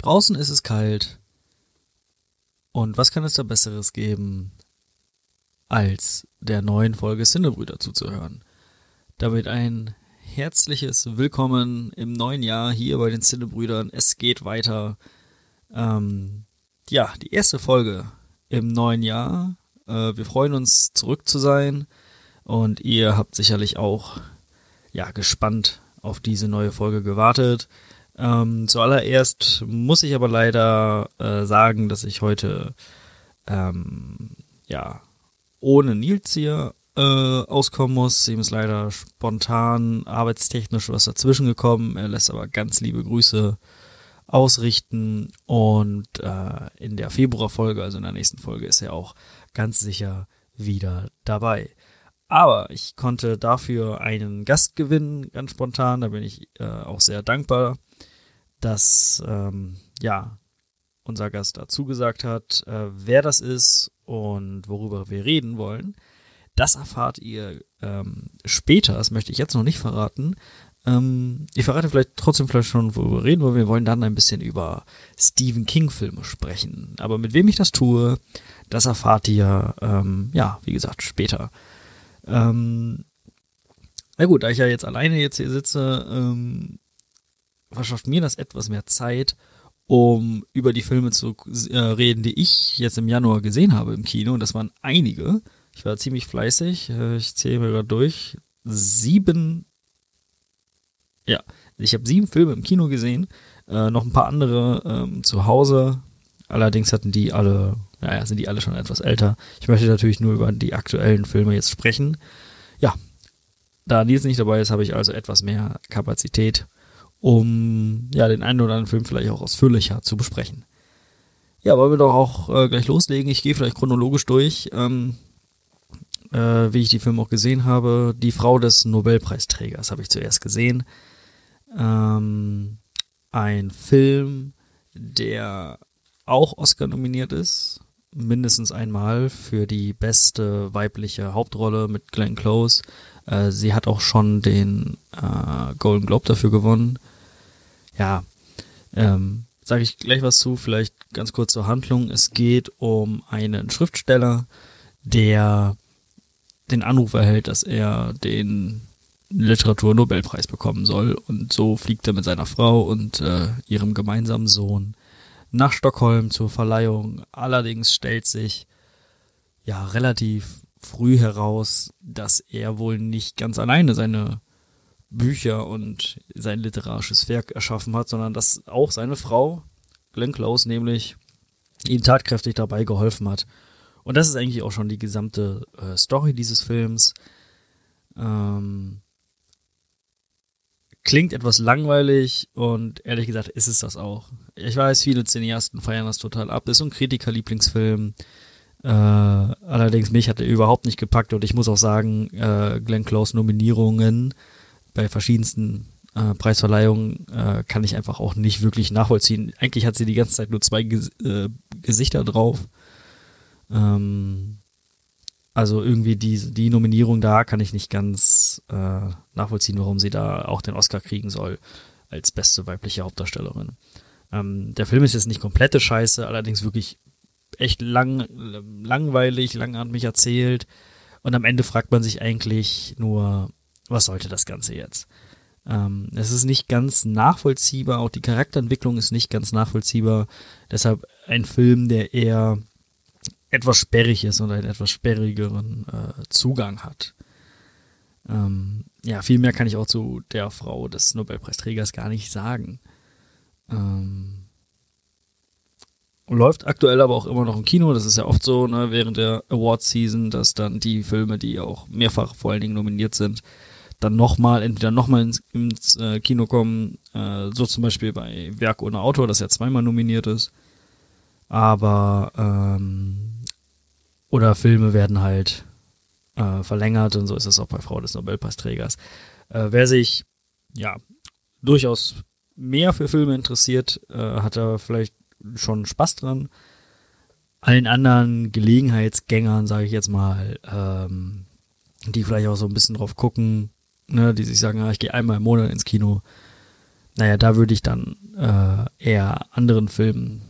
Draußen ist es kalt. Und was kann es da Besseres geben, als der neuen Folge Sinnebrüder zuzuhören? Damit ein herzliches Willkommen im neuen Jahr hier bei den Sinnebrüdern. Es geht weiter. Ähm, ja, die erste Folge im neuen Jahr. Äh, wir freuen uns, zurück zu sein. Und ihr habt sicherlich auch, ja, gespannt auf diese neue Folge gewartet. Ähm, zuallererst muss ich aber leider äh, sagen, dass ich heute ähm, ja ohne Nils hier äh, auskommen muss. Ihm ist leider spontan arbeitstechnisch was dazwischen gekommen. Er lässt aber ganz liebe Grüße ausrichten und äh, in der Februarfolge, also in der nächsten Folge, ist er auch ganz sicher wieder dabei. Aber ich konnte dafür einen Gast gewinnen, ganz spontan. Da bin ich äh, auch sehr dankbar dass ähm, ja unser Gast dazu gesagt hat, äh, wer das ist und worüber wir reden wollen. Das erfahrt ihr ähm, später, das möchte ich jetzt noch nicht verraten. Ähm, ich verrate vielleicht trotzdem vielleicht schon, worüber wir reden, weil wir wollen dann ein bisschen über Stephen King-Filme sprechen. Aber mit wem ich das tue, das erfahrt ihr, ähm, ja, wie gesagt, später. Ähm, na gut, da ich ja jetzt alleine jetzt hier sitze, ähm, verschafft mir das etwas mehr Zeit, um über die Filme zu äh, reden, die ich jetzt im Januar gesehen habe im Kino. Und das waren einige. Ich war ziemlich fleißig. Äh, ich zähle mir gerade durch. Sieben. Ja, ich habe sieben Filme im Kino gesehen. Äh, noch ein paar andere ähm, zu Hause. Allerdings hatten die alle, naja, sind die alle schon etwas älter. Ich möchte natürlich nur über die aktuellen Filme jetzt sprechen. Ja, da Nils nicht dabei ist, habe ich also etwas mehr Kapazität um ja den einen oder anderen Film vielleicht auch ausführlicher zu besprechen. Ja, wollen wir doch auch äh, gleich loslegen. Ich gehe vielleicht chronologisch durch, ähm, äh, wie ich die Filme auch gesehen habe. Die Frau des Nobelpreisträgers habe ich zuerst gesehen. Ähm, ein Film, der auch Oscar nominiert ist, mindestens einmal für die beste weibliche Hauptrolle mit Glenn Close. Äh, sie hat auch schon den äh, Golden Globe dafür gewonnen ja, ähm, sage ich gleich was zu, vielleicht ganz kurz zur Handlung. Es geht um einen Schriftsteller, der den Anruf erhält, dass er den Literaturnobelpreis bekommen soll. Und so fliegt er mit seiner Frau und äh, ihrem gemeinsamen Sohn nach Stockholm zur Verleihung. Allerdings stellt sich ja relativ früh heraus, dass er wohl nicht ganz alleine seine Bücher und sein literarisches Werk erschaffen hat, sondern dass auch seine Frau, Glenn Close, nämlich ihm tatkräftig dabei geholfen hat. Und das ist eigentlich auch schon die gesamte äh, Story dieses Films. Ähm, klingt etwas langweilig und ehrlich gesagt ist es das auch. Ich weiß, viele Cineasten feiern das total ab. Ist so ein Kritiker-Lieblingsfilm. Äh, allerdings mich hat er überhaupt nicht gepackt und ich muss auch sagen, äh, Glenn Close Nominierungen bei verschiedensten äh, Preisverleihungen äh, kann ich einfach auch nicht wirklich nachvollziehen. Eigentlich hat sie die ganze Zeit nur zwei Ges äh, Gesichter drauf. Ähm, also irgendwie die, die Nominierung da kann ich nicht ganz äh, nachvollziehen, warum sie da auch den Oscar kriegen soll als beste weibliche Hauptdarstellerin. Ähm, der Film ist jetzt nicht komplette Scheiße, allerdings wirklich echt lang, langweilig, langatmig erzählt. Und am Ende fragt man sich eigentlich nur, was sollte das Ganze jetzt? Ähm, es ist nicht ganz nachvollziehbar, auch die Charakterentwicklung ist nicht ganz nachvollziehbar. Deshalb ein Film, der eher etwas sperrig ist und einen etwas sperrigeren äh, Zugang hat. Ähm, ja, viel mehr kann ich auch zu der Frau des Nobelpreisträgers gar nicht sagen. Ähm, läuft aktuell aber auch immer noch im Kino. Das ist ja oft so, ne, während der Award-Season, dass dann die Filme, die auch mehrfach vor allen Dingen nominiert sind, dann nochmal, entweder nochmal ins, ins äh, Kino kommen, äh, so zum Beispiel bei Werk ohne Autor, das ja zweimal nominiert ist. Aber, ähm, oder Filme werden halt äh, verlängert und so ist es auch bei Frau des Nobelpreisträgers. Äh, wer sich, ja, durchaus mehr für Filme interessiert, äh, hat da vielleicht schon Spaß dran. Allen anderen Gelegenheitsgängern, sage ich jetzt mal, ähm, die vielleicht auch so ein bisschen drauf gucken, ne, die sich sagen, ah, ich gehe einmal im Monat ins Kino. Naja, da würde ich dann äh, eher anderen Filmen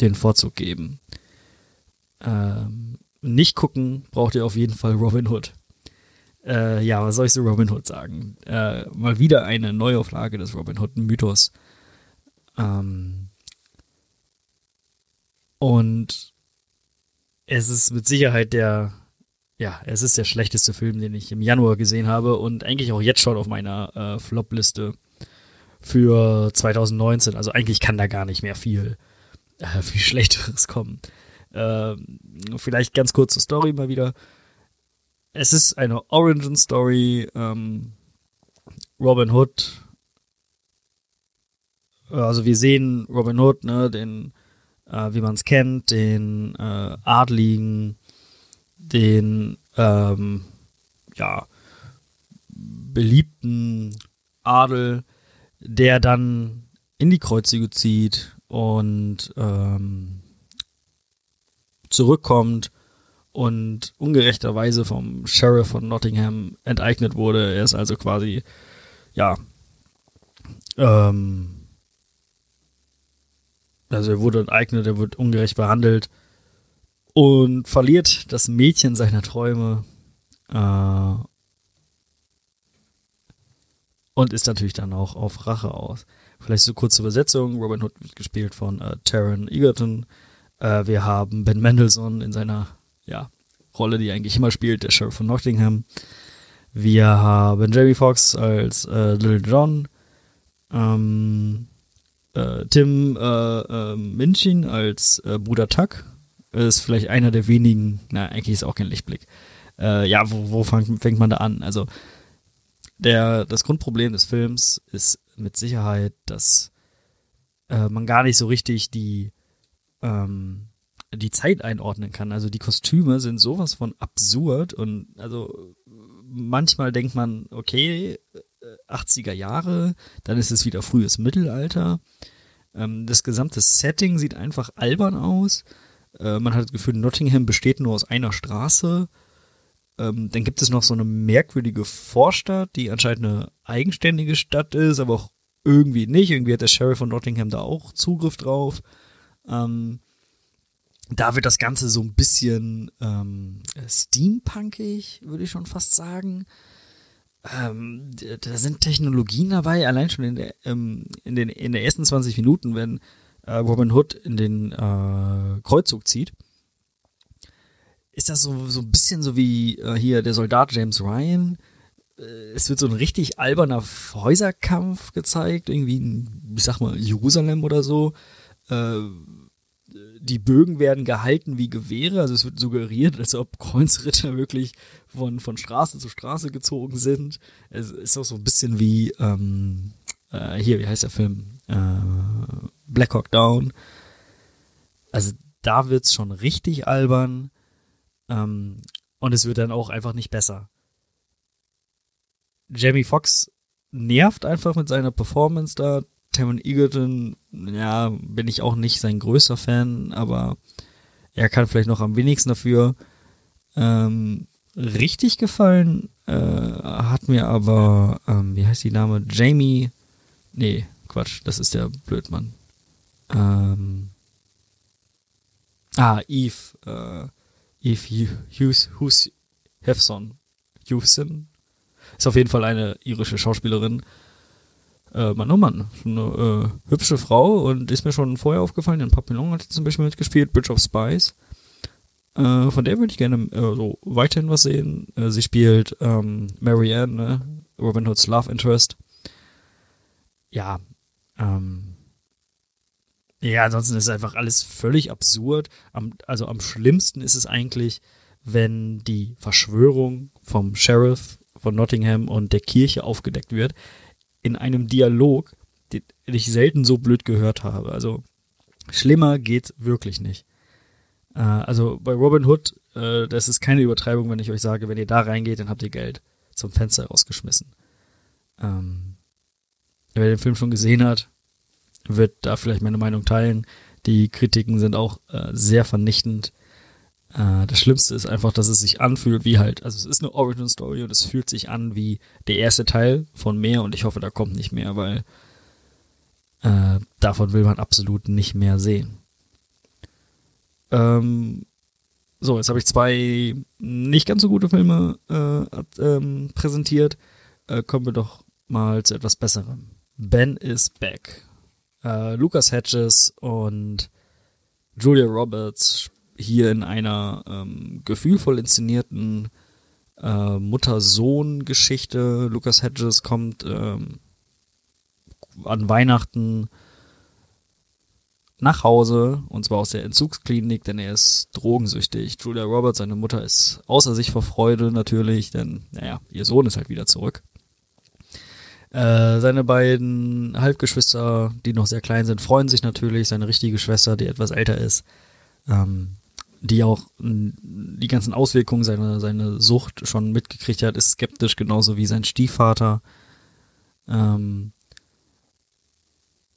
den Vorzug geben. Ähm, nicht gucken braucht ihr auf jeden Fall Robin Hood. Äh, ja, was soll ich zu Robin Hood sagen? Äh, mal wieder eine Neuauflage des Robin Hood Mythos. Ähm, und es ist mit Sicherheit der, ja, es ist der schlechteste Film, den ich im Januar gesehen habe und eigentlich auch jetzt schon auf meiner äh, Flop-Liste für 2019. Also eigentlich kann da gar nicht mehr viel, äh, viel Schlechteres kommen. Äh, vielleicht ganz kurze Story mal wieder. Es ist eine Origin-Story. Ähm, Robin Hood. Also wir sehen Robin Hood, ne, den äh, wie man es kennt, den äh, Adligen, den ähm, ja, beliebten Adel, der dann in die Kreuzzüge zieht und ähm, zurückkommt und ungerechterweise vom Sheriff von Nottingham enteignet wurde. Er ist also quasi, ja, ähm, also er wurde enteignet, er wird ungerecht behandelt und verliert das Mädchen seiner Träume. Äh, und ist natürlich dann auch auf Rache aus. Vielleicht so kurze Übersetzung. Robin Hood wird gespielt von äh, Taron Egerton. Äh, wir haben Ben Mendelssohn in seiner ja, Rolle, die er eigentlich immer spielt, der Sheriff von Nottingham. Wir haben Jamie Foxx als äh, Little John. Ähm, äh, Tim äh, äh, Minchin als äh, Bruder Tuck ist vielleicht einer der wenigen, na, eigentlich ist auch kein Lichtblick. Äh, ja, wo, wo fang, fängt man da an? Also, der, das Grundproblem des Films ist mit Sicherheit, dass man gar nicht so richtig die, ähm, die Zeit einordnen kann. Also die Kostüme sind sowas von absurd und also manchmal denkt man, okay, 80er Jahre, dann ist es wieder frühes Mittelalter. Ähm, das gesamte Setting sieht einfach albern aus. Äh, man hat das Gefühl, Nottingham besteht nur aus einer Straße. Ähm, dann gibt es noch so eine merkwürdige Vorstadt, die anscheinend eine eigenständige Stadt ist, aber auch irgendwie nicht. Irgendwie hat der Sheriff von Nottingham da auch Zugriff drauf. Ähm, da wird das Ganze so ein bisschen ähm, steampunkig, würde ich schon fast sagen ähm, da sind Technologien dabei, allein schon in der, ähm, in den, in den ersten 20 Minuten, wenn äh, Robin Hood in den äh, Kreuzzug zieht, ist das so, so ein bisschen so wie äh, hier der Soldat James Ryan. Äh, es wird so ein richtig alberner Häuserkampf gezeigt, irgendwie, in, ich sag mal, Jerusalem oder so. Äh, die Bögen werden gehalten wie Gewehre, also es wird suggeriert, als ob Kreuzritter wirklich von, von Straße zu Straße gezogen sind. Es ist auch so ein bisschen wie, ähm, äh, hier, wie heißt der Film? Äh, Black Hawk Down. Also da wird's schon richtig albern. Ähm, und es wird dann auch einfach nicht besser. Jamie Foxx nervt einfach mit seiner Performance da. Taron Egerton, ja, bin ich auch nicht sein größter Fan, aber er kann vielleicht noch am wenigsten dafür. Ähm, richtig gefallen äh, hat mir aber, ähm, wie heißt die Name? Jamie. Nee, Quatsch, das ist der Blödmann. Ähm, ah, Eve. Äh, Eve Hughes, Hughes Hefson. Hewson. Ist auf jeden Fall eine irische Schauspielerin äh, Mann, oh Mann, so eine äh, hübsche Frau und ist mir schon vorher aufgefallen, in Papillon hat sie zum Beispiel mitgespielt, Bridge of Spies. Äh, von der würde ich gerne äh, so weiterhin was sehen. Äh, sie spielt ähm, Marianne, ne? Robin Hoods Love Interest. Ja, ähm, ja, ansonsten ist einfach alles völlig absurd. Am, also am schlimmsten ist es eigentlich, wenn die Verschwörung vom Sheriff von Nottingham und der Kirche aufgedeckt wird in einem Dialog, den ich selten so blöd gehört habe. Also schlimmer geht's wirklich nicht. Äh, also bei Robin Hood, äh, das ist keine Übertreibung, wenn ich euch sage, wenn ihr da reingeht, dann habt ihr Geld zum Fenster rausgeschmissen. Ähm, wer den Film schon gesehen hat, wird da vielleicht meine Meinung teilen. Die Kritiken sind auch äh, sehr vernichtend. Äh, das Schlimmste ist einfach, dass es sich anfühlt wie halt, also es ist eine Origin Story und es fühlt sich an wie der erste Teil von mehr und ich hoffe, da kommt nicht mehr, weil äh, davon will man absolut nicht mehr sehen. Ähm, so, jetzt habe ich zwei nicht ganz so gute Filme äh, ähm, präsentiert. Äh, kommen wir doch mal zu etwas Besserem. Ben is Back. Äh, Lucas Hedges und Julia Roberts hier in einer ähm, gefühlvoll inszenierten äh, Mutter-Sohn-Geschichte. Lucas Hedges kommt ähm, an Weihnachten nach Hause, und zwar aus der Entzugsklinik, denn er ist drogensüchtig. Julia Roberts, seine Mutter, ist außer sich vor Freude natürlich, denn, naja, ihr Sohn ist halt wieder zurück. Äh, seine beiden Halbgeschwister, die noch sehr klein sind, freuen sich natürlich. Seine richtige Schwester, die etwas älter ist, ähm, die auch die ganzen Auswirkungen seiner, seiner Sucht schon mitgekriegt hat, ist skeptisch, genauso wie sein Stiefvater. Ähm,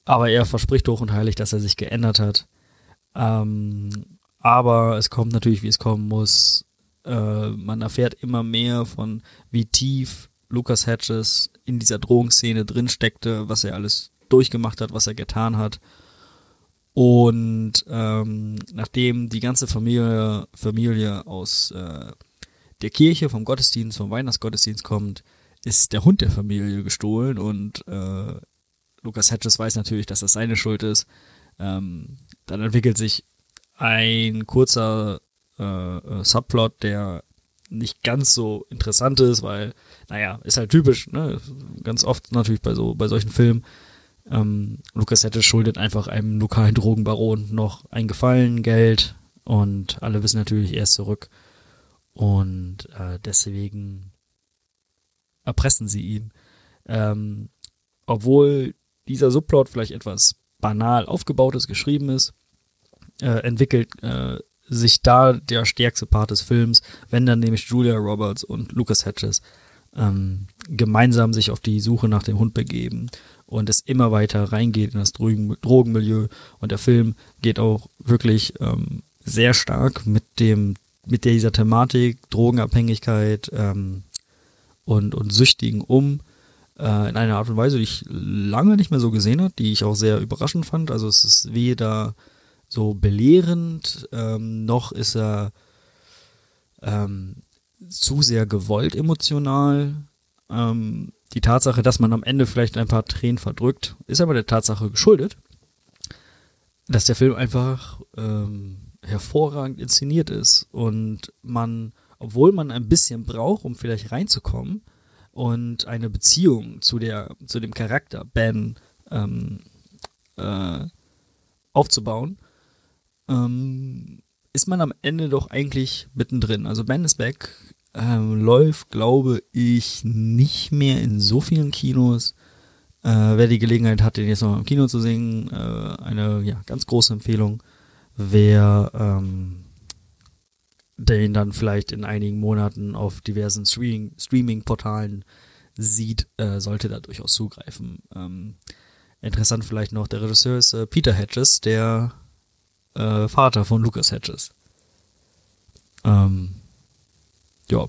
aber er verspricht hoch und heilig, dass er sich geändert hat. Ähm, aber es kommt natürlich, wie es kommen muss. Äh, man erfährt immer mehr von, wie tief Lucas Hedges in dieser Drohungsszene drin steckte, was er alles durchgemacht hat, was er getan hat. Und ähm, nachdem die ganze Familie, Familie aus äh, der Kirche, vom Gottesdienst, vom Weihnachtsgottesdienst kommt, ist der Hund der Familie gestohlen und äh, Lucas Hedges weiß natürlich, dass das seine Schuld ist. Ähm, dann entwickelt sich ein kurzer äh, äh, Subplot, der nicht ganz so interessant ist, weil, naja, ist halt typisch, ne? Ganz oft natürlich bei so, bei solchen Filmen. Ähm, Lucas Hedges schuldet einfach einem lokalen Drogenbaron noch ein Gefallen, Geld und alle wissen natürlich, er ist zurück. Und äh, deswegen erpressen sie ihn. Ähm, obwohl dieser Subplot vielleicht etwas banal aufgebaut ist, geschrieben ist, äh, entwickelt äh, sich da der stärkste Part des Films, wenn dann nämlich Julia Roberts und Lucas Hedges ähm, gemeinsam sich auf die Suche nach dem Hund begeben und es immer weiter reingeht in das Drogen Drogenmilieu und der Film geht auch wirklich ähm, sehr stark mit dem mit dieser Thematik Drogenabhängigkeit ähm, und und Süchtigen um äh, in einer Art und Weise, die ich lange nicht mehr so gesehen habe, die ich auch sehr überraschend fand. Also es ist weder so belehrend, ähm, noch ist er ähm, zu sehr gewollt emotional. Ähm, die Tatsache, dass man am Ende vielleicht ein paar Tränen verdrückt, ist aber der Tatsache geschuldet, dass der Film einfach ähm, hervorragend inszeniert ist und man, obwohl man ein bisschen braucht, um vielleicht reinzukommen, und eine Beziehung zu der, zu dem Charakter Ben ähm, äh, aufzubauen, ähm, ist man am Ende doch eigentlich mittendrin. Also Ben is Back ähm, läuft, glaube ich, nicht mehr in so vielen Kinos. Äh, wer die Gelegenheit hat, den jetzt noch im Kino zu singen, äh, eine ja, ganz große Empfehlung. Wer ähm, den dann vielleicht in einigen Monaten auf diversen Streaming-Portalen sieht, äh, sollte da durchaus zugreifen. Ähm, interessant vielleicht noch, der Regisseur ist äh, Peter Hedges, der äh, Vater von Lucas Hedges. Ähm, ja,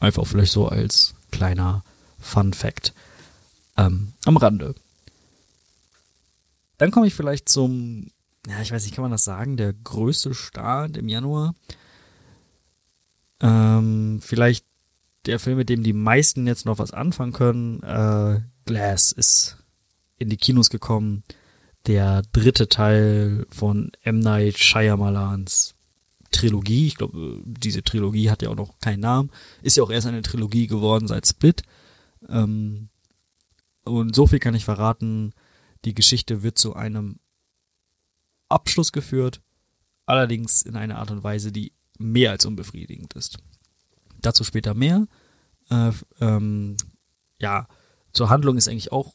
einfach vielleicht so als kleiner Fun Fact ähm, am Rande. Dann komme ich vielleicht zum, ja, ich weiß nicht, kann man das sagen, der größte Start im Januar. Ähm, vielleicht der Film, mit dem die meisten jetzt noch was anfangen können. Äh, Glass ist in die Kinos gekommen. Der dritte Teil von M. Night Shyamalans Trilogie. Ich glaube, diese Trilogie hat ja auch noch keinen Namen. Ist ja auch erst eine Trilogie geworden seit Split. Ähm, und so viel kann ich verraten. Die Geschichte wird zu einem Abschluss geführt. Allerdings in einer Art und Weise, die mehr als unbefriedigend ist. Dazu später mehr. Äh, ähm, ja, zur Handlung ist eigentlich auch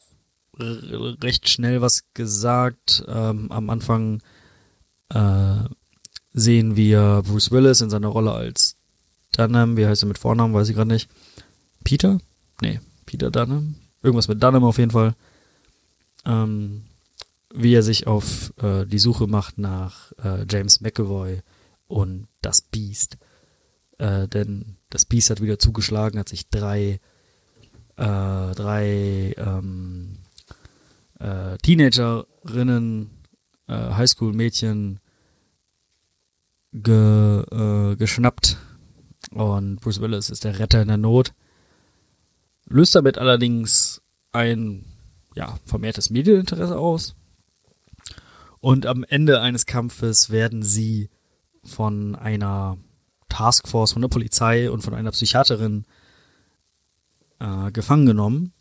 recht schnell was gesagt. Ähm, am Anfang äh, sehen wir Bruce Willis in seiner Rolle als Dunham. Wie heißt er mit Vornamen? Weiß ich gerade nicht. Peter? Nee, Peter Dunham. Irgendwas mit Dunham auf jeden Fall. Ähm, wie er sich auf äh, die Suche macht nach äh, James McAvoy und das Beast. Äh, denn das Beast hat wieder zugeschlagen, hat sich drei, äh, drei ähm, äh, Teenagerinnen, äh, Highschool-Mädchen ge, äh, geschnappt und Bruce Willis ist der Retter in der Not. Löst damit allerdings ein ja, vermehrtes Medieninteresse aus. Und am Ende eines Kampfes werden sie von einer Taskforce, von der Polizei und von einer Psychiaterin äh, gefangen genommen.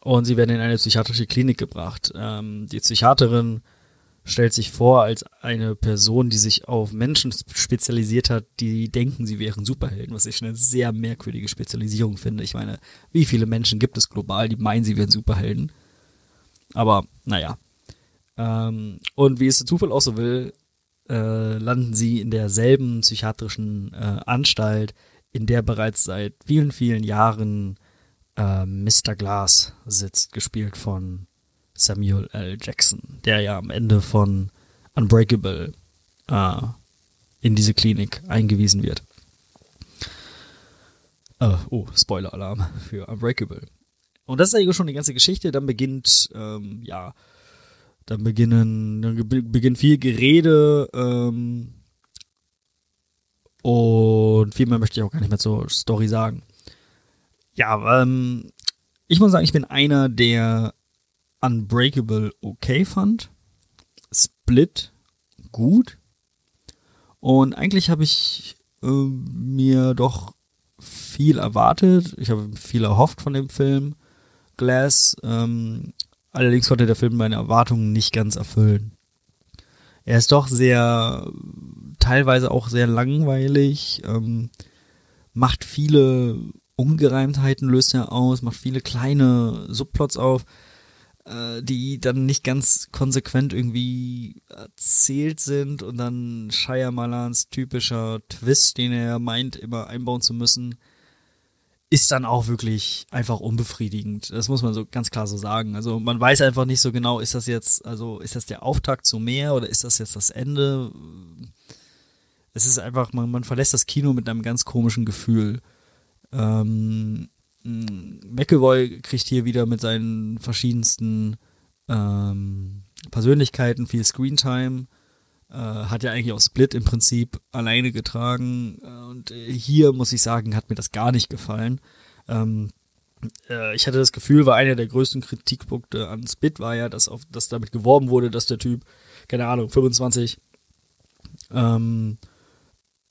Und sie werden in eine psychiatrische Klinik gebracht. Ähm, die Psychiaterin stellt sich vor als eine Person, die sich auf Menschen spezialisiert hat, die denken, sie wären Superhelden, was ich eine sehr merkwürdige Spezialisierung finde. Ich meine, wie viele Menschen gibt es global, die meinen, sie wären Superhelden? Aber naja. Ähm, und wie es der Zufall auch so will, äh, landen sie in derselben psychiatrischen äh, Anstalt, in der bereits seit vielen, vielen Jahren äh, Mr. Glass sitzt, gespielt von Samuel L. Jackson, der ja am Ende von Unbreakable äh, in diese Klinik eingewiesen wird. Uh, oh, Spoiler-Alarm für Unbreakable. Und das ist eigentlich schon die ganze Geschichte. Dann beginnt, ähm, ja, dann beginnen, dann beginnt viel Gerede ähm, und viel mehr möchte ich auch gar nicht mehr zur Story sagen. Ja, ähm, ich muss sagen, ich bin einer, der Unbreakable okay fand, Split gut und eigentlich habe ich äh, mir doch viel erwartet. Ich habe viel erhofft von dem Film Glass. Ähm, allerdings konnte der Film meine Erwartungen nicht ganz erfüllen. Er ist doch sehr, teilweise auch sehr langweilig, ähm, macht viele Ungereimtheiten, löst er aus, macht viele kleine Subplots auf die dann nicht ganz konsequent irgendwie erzählt sind und dann Shia typischer Twist, den er meint, immer einbauen zu müssen, ist dann auch wirklich einfach unbefriedigend. Das muss man so ganz klar so sagen. Also man weiß einfach nicht so genau, ist das jetzt, also ist das der Auftakt zu mehr oder ist das jetzt das Ende? Es ist einfach, man, man verlässt das Kino mit einem ganz komischen Gefühl. Ähm, McEvoy kriegt hier wieder mit seinen verschiedensten ähm, Persönlichkeiten viel Screentime. Äh, hat ja eigentlich auch Split im Prinzip alleine getragen. Und äh, hier muss ich sagen, hat mir das gar nicht gefallen. Ähm, äh, ich hatte das Gefühl, war einer der größten Kritikpunkte an Split war ja, dass, auf, dass damit geworben wurde, dass der Typ, keine Ahnung, 25 ähm,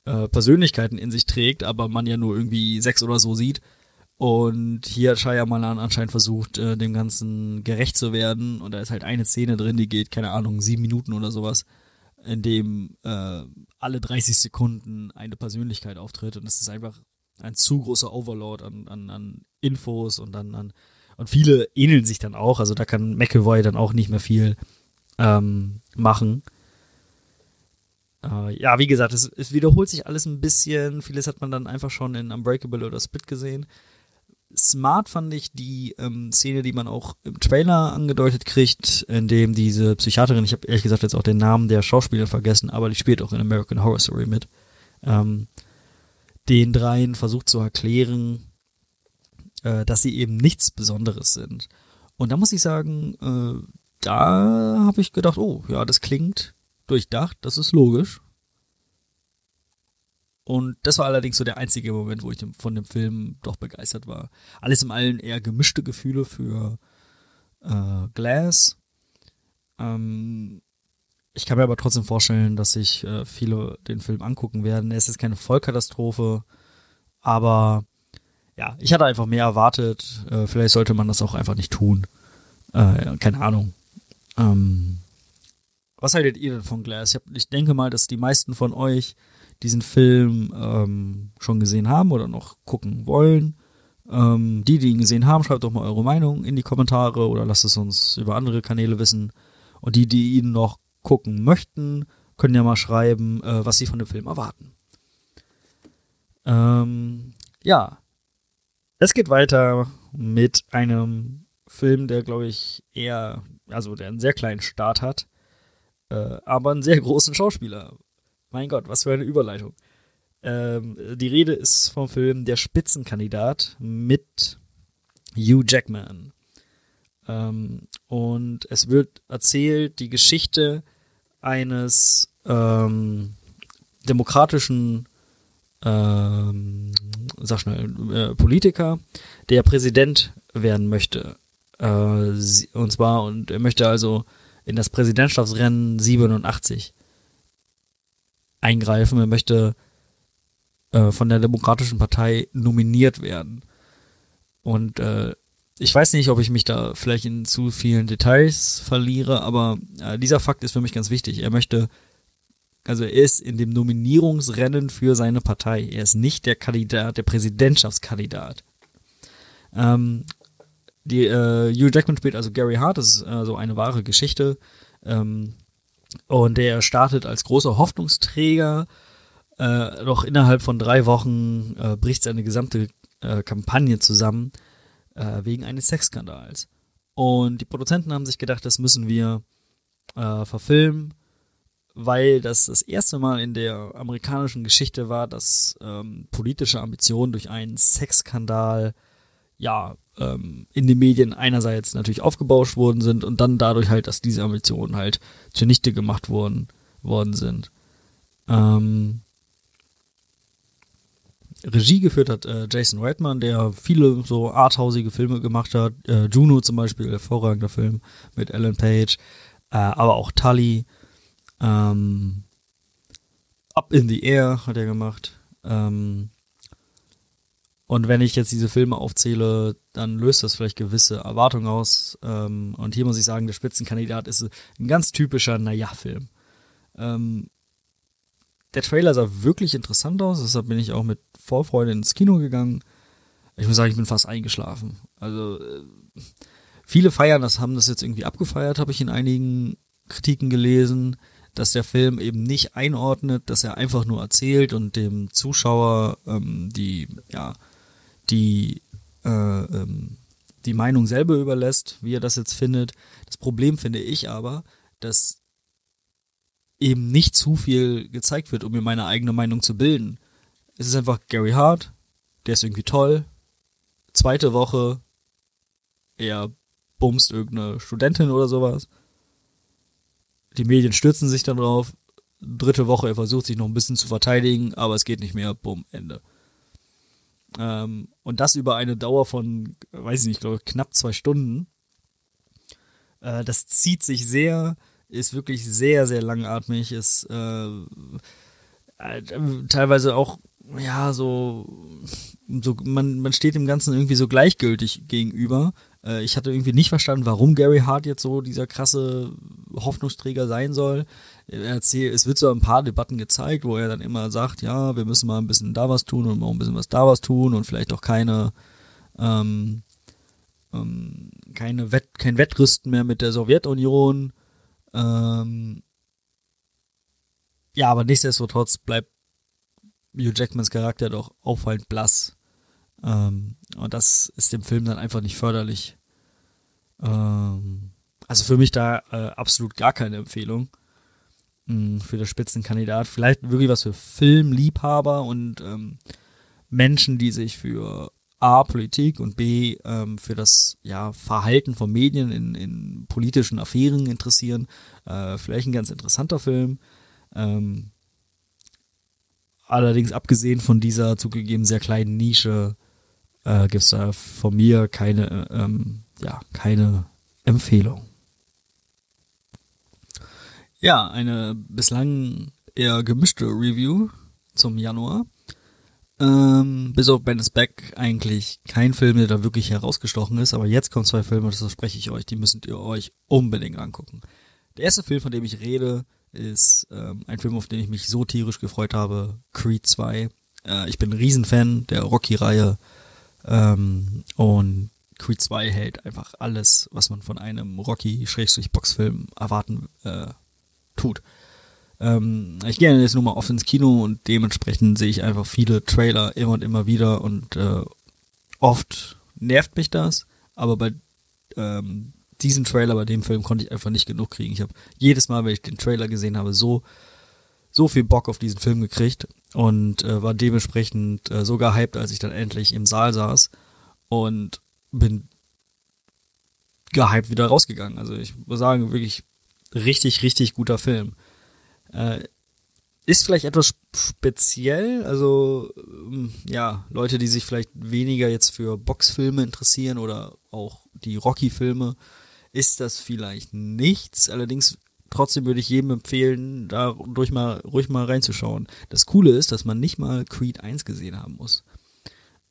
äh, Persönlichkeiten in sich trägt, aber man ja nur irgendwie sechs oder so sieht. Und hier hat Shyamalan anscheinend versucht, äh, dem Ganzen gerecht zu werden. Und da ist halt eine Szene drin, die geht, keine Ahnung, sieben Minuten oder sowas, in dem äh, alle 30 Sekunden eine Persönlichkeit auftritt. Und das ist einfach ein zu großer Overload an, an, an Infos und dann an und viele ähneln sich dann auch. Also da kann McEvoy dann auch nicht mehr viel ähm, machen. Äh, ja, wie gesagt, es, es wiederholt sich alles ein bisschen. Vieles hat man dann einfach schon in Unbreakable oder Spit gesehen smart fand ich die ähm, Szene, die man auch im Trailer angedeutet kriegt, in dem diese Psychiaterin, ich habe ehrlich gesagt jetzt auch den Namen der Schauspielerin vergessen, aber die spielt auch in American Horror Story mit, ähm, den dreien versucht zu erklären, äh, dass sie eben nichts Besonderes sind. Und da muss ich sagen, äh, da habe ich gedacht, oh, ja, das klingt durchdacht, das ist logisch. Und das war allerdings so der einzige Moment, wo ich von dem Film doch begeistert war. Alles im Allen eher gemischte Gefühle für äh, Glass. Ähm, ich kann mir aber trotzdem vorstellen, dass sich äh, viele den Film angucken werden. Es ist keine Vollkatastrophe, aber ja, ich hatte einfach mehr erwartet. Äh, vielleicht sollte man das auch einfach nicht tun. Äh, keine Ahnung. Ähm, was haltet ihr denn von Glass? Ich, hab, ich denke mal, dass die meisten von euch diesen Film ähm, schon gesehen haben oder noch gucken wollen. Ähm, die, die ihn gesehen haben, schreibt doch mal eure Meinung in die Kommentare oder lasst es uns über andere Kanäle wissen. Und die, die ihn noch gucken möchten, können ja mal schreiben, äh, was sie von dem Film erwarten. Ähm, ja, es geht weiter mit einem Film, der, glaube ich, eher, also der einen sehr kleinen Start hat, äh, aber einen sehr großen Schauspieler. Mein Gott, was für eine Überleitung. Ähm, die Rede ist vom Film Der Spitzenkandidat mit Hugh Jackman. Äh, Ähm, und es wird erzählt die Geschichte eines ähm, demokratischen ähm, sag schnell, äh, Politiker, der Präsident werden möchte. Äh, und zwar, und er möchte also in das Präsidentschaftsrennen 87 eingreifen. Er möchte äh, von der Demokratischen Partei nominiert werden. Und äh, ich weiß nicht, ob ich mich da vielleicht in zu vielen Details verliere, aber äh, dieser Fakt ist für mich ganz wichtig. Er möchte, also er ist in dem Nominierungsrennen für seine Partei. Er ist nicht der Kandidat, der Präsidentschaftskandidat. Ähm, die, äh, Hugh Jackman spielt also Gary Hart, das ist äh, so eine wahre Geschichte. Ähm, und der startet als großer Hoffnungsträger. Äh, doch innerhalb von drei Wochen äh, bricht seine gesamte äh, Kampagne zusammen äh, wegen eines Sexskandals. Und die Produzenten haben sich gedacht, das müssen wir äh, verfilmen, weil das das erste Mal in der amerikanischen Geschichte war, dass ähm, politische Ambitionen durch einen Sexskandal ja ähm, in den Medien einerseits natürlich aufgebauscht worden sind und dann dadurch halt, dass diese Ambitionen halt zunichte gemacht worden, worden sind. Ähm, Regie geführt hat äh, Jason Reitman, der viele so arthausige Filme gemacht hat. Äh, Juno zum Beispiel, hervorragender Film mit Alan Page, äh, aber auch Tully. Ähm, Up in the Air hat er gemacht. Ähm, und wenn ich jetzt diese Filme aufzähle, dann löst das vielleicht gewisse Erwartungen aus. Ähm, und hier muss ich sagen, der Spitzenkandidat ist ein ganz typischer Naja-Film. Ähm, der Trailer sah wirklich interessant aus, deshalb bin ich auch mit Vorfreude ins Kino gegangen. Ich muss sagen, ich bin fast eingeschlafen. Also äh, viele feiern das, haben das jetzt irgendwie abgefeiert, habe ich in einigen Kritiken gelesen, dass der Film eben nicht einordnet, dass er einfach nur erzählt und dem Zuschauer ähm, die ja die, äh, ähm, die Meinung selber überlässt, wie er das jetzt findet. Das Problem finde ich aber, dass eben nicht zu viel gezeigt wird, um mir meine eigene Meinung zu bilden. Es ist einfach Gary Hart, der ist irgendwie toll. Zweite Woche, er bumst irgendeine Studentin oder sowas. Die Medien stürzen sich dann drauf. Dritte Woche, er versucht sich noch ein bisschen zu verteidigen, aber es geht nicht mehr. Bumm, Ende. Ähm, und das über eine Dauer von, weiß ich nicht, glaube knapp zwei Stunden. Äh, das zieht sich sehr, ist wirklich sehr, sehr langatmig, ist äh, äh, teilweise auch, ja, so, so man, man steht dem Ganzen irgendwie so gleichgültig gegenüber. Äh, ich hatte irgendwie nicht verstanden, warum Gary Hart jetzt so dieser krasse Hoffnungsträger sein soll. Er erzählt, es wird so ein paar Debatten gezeigt, wo er dann immer sagt, ja, wir müssen mal ein bisschen da was tun und mal ein bisschen was da was tun und vielleicht auch keine, ähm, ähm, keine Wett, kein Wettrüsten mehr mit der Sowjetunion. Ähm, ja, aber nichtsdestotrotz bleibt Hugh Jackmans Charakter doch auffallend blass. Ähm, und das ist dem Film dann einfach nicht förderlich. Ähm, also für mich da äh, absolut gar keine Empfehlung für das Spitzenkandidat. Vielleicht wirklich was für Filmliebhaber und ähm, Menschen, die sich für A, Politik und B, ähm, für das ja, Verhalten von Medien in, in politischen Affären interessieren. Äh, vielleicht ein ganz interessanter Film. Ähm, allerdings abgesehen von dieser zugegeben sehr kleinen Nische äh, gibt es da von mir keine, ähm, ja, keine Empfehlung. Ja, eine bislang eher gemischte Review zum Januar. Ähm, bis auf Ben is Back eigentlich kein Film, der da wirklich herausgestochen ist, aber jetzt kommen zwei Filme, das verspreche ich euch, die müsst ihr euch unbedingt angucken. Der erste Film, von dem ich rede, ist ähm, ein Film, auf den ich mich so tierisch gefreut habe, Creed 2. Äh, ich bin ein Riesenfan der Rocky-Reihe. Ähm, und Creed 2 hält einfach alles, was man von einem Rocky-Boxfilm erwarten äh, tut. Ähm, ich gehe jetzt nur mal oft ins Kino und dementsprechend sehe ich einfach viele Trailer immer und immer wieder und äh, oft nervt mich das, aber bei ähm, diesem Trailer, bei dem Film konnte ich einfach nicht genug kriegen. Ich habe jedes Mal, wenn ich den Trailer gesehen habe, so so viel Bock auf diesen Film gekriegt und äh, war dementsprechend äh, so gehypt, als ich dann endlich im Saal saß und bin gehypt wieder rausgegangen. Also ich muss sagen, wirklich richtig, richtig guter Film. Äh, ist vielleicht etwas speziell, also ähm, ja, Leute, die sich vielleicht weniger jetzt für Boxfilme interessieren oder auch die Rocky-Filme, ist das vielleicht nichts. Allerdings trotzdem würde ich jedem empfehlen, da ruhig mal, ruhig mal reinzuschauen. Das Coole ist, dass man nicht mal Creed 1 gesehen haben muss.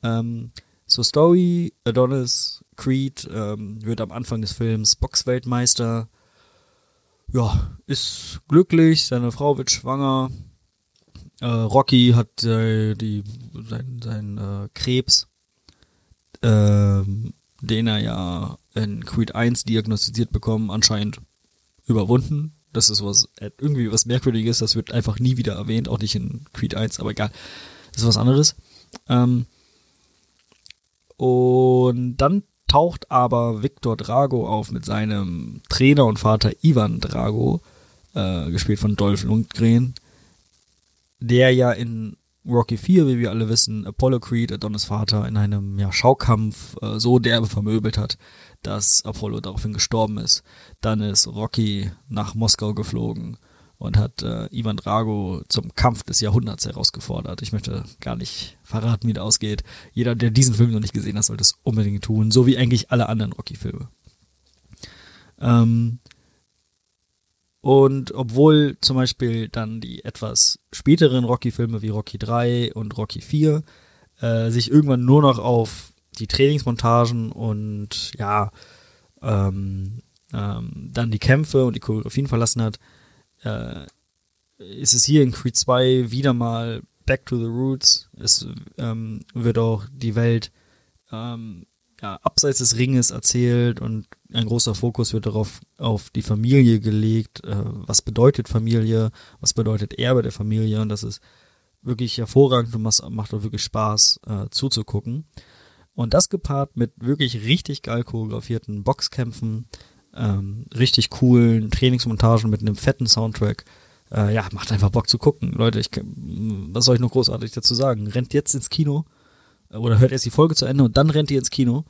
Ähm, so Story, Adonis, Creed ähm, wird am Anfang des Films Boxweltmeister. Ja, ist glücklich, seine Frau wird schwanger. Äh, Rocky hat äh, die, sein, sein äh, Krebs, ähm, den er ja in Creed 1 diagnostiziert bekommen, anscheinend überwunden. Das ist was irgendwie was Merkwürdiges, das wird einfach nie wieder erwähnt, auch nicht in Creed 1, aber egal. Das ist was anderes. Ähm, und dann taucht aber Viktor Drago auf mit seinem Trainer und Vater Ivan Drago, äh, gespielt von Dolph Lundgren, der ja in Rocky 4, wie wir alle wissen, Apollo Creed, Adonis Vater, in einem ja, Schaukampf äh, so derbe vermöbelt hat, dass Apollo daraufhin gestorben ist. Dann ist Rocky nach Moskau geflogen und hat äh, Ivan Drago zum Kampf des Jahrhunderts herausgefordert. Ich möchte gar nicht verraten, wie das ausgeht. Jeder, der diesen Film noch nicht gesehen hat, sollte es unbedingt tun, so wie eigentlich alle anderen Rocky-Filme. Ähm, und obwohl zum Beispiel dann die etwas späteren Rocky-Filme wie Rocky 3 und Rocky 4 äh, sich irgendwann nur noch auf die Trainingsmontagen und ja, ähm, ähm, dann die Kämpfe und die Choreografien verlassen hat, äh, ist es hier in Creed 2 wieder mal Back to the Roots. Es ähm, wird auch die Welt ähm, ja, abseits des Ringes erzählt und ein großer Fokus wird darauf auf die Familie gelegt. Äh, was bedeutet Familie? Was bedeutet Erbe der Familie? Und das ist wirklich hervorragend und macht auch wirklich Spaß äh, zuzugucken. Und das gepaart mit wirklich richtig geil choreografierten Boxkämpfen, ähm, richtig coolen Trainingsmontagen mit einem fetten Soundtrack. Äh, ja, macht einfach Bock zu gucken. Leute, ich, was soll ich noch großartig dazu sagen? Rennt jetzt ins Kino oder hört erst die Folge zu Ende und dann rennt ihr ins Kino.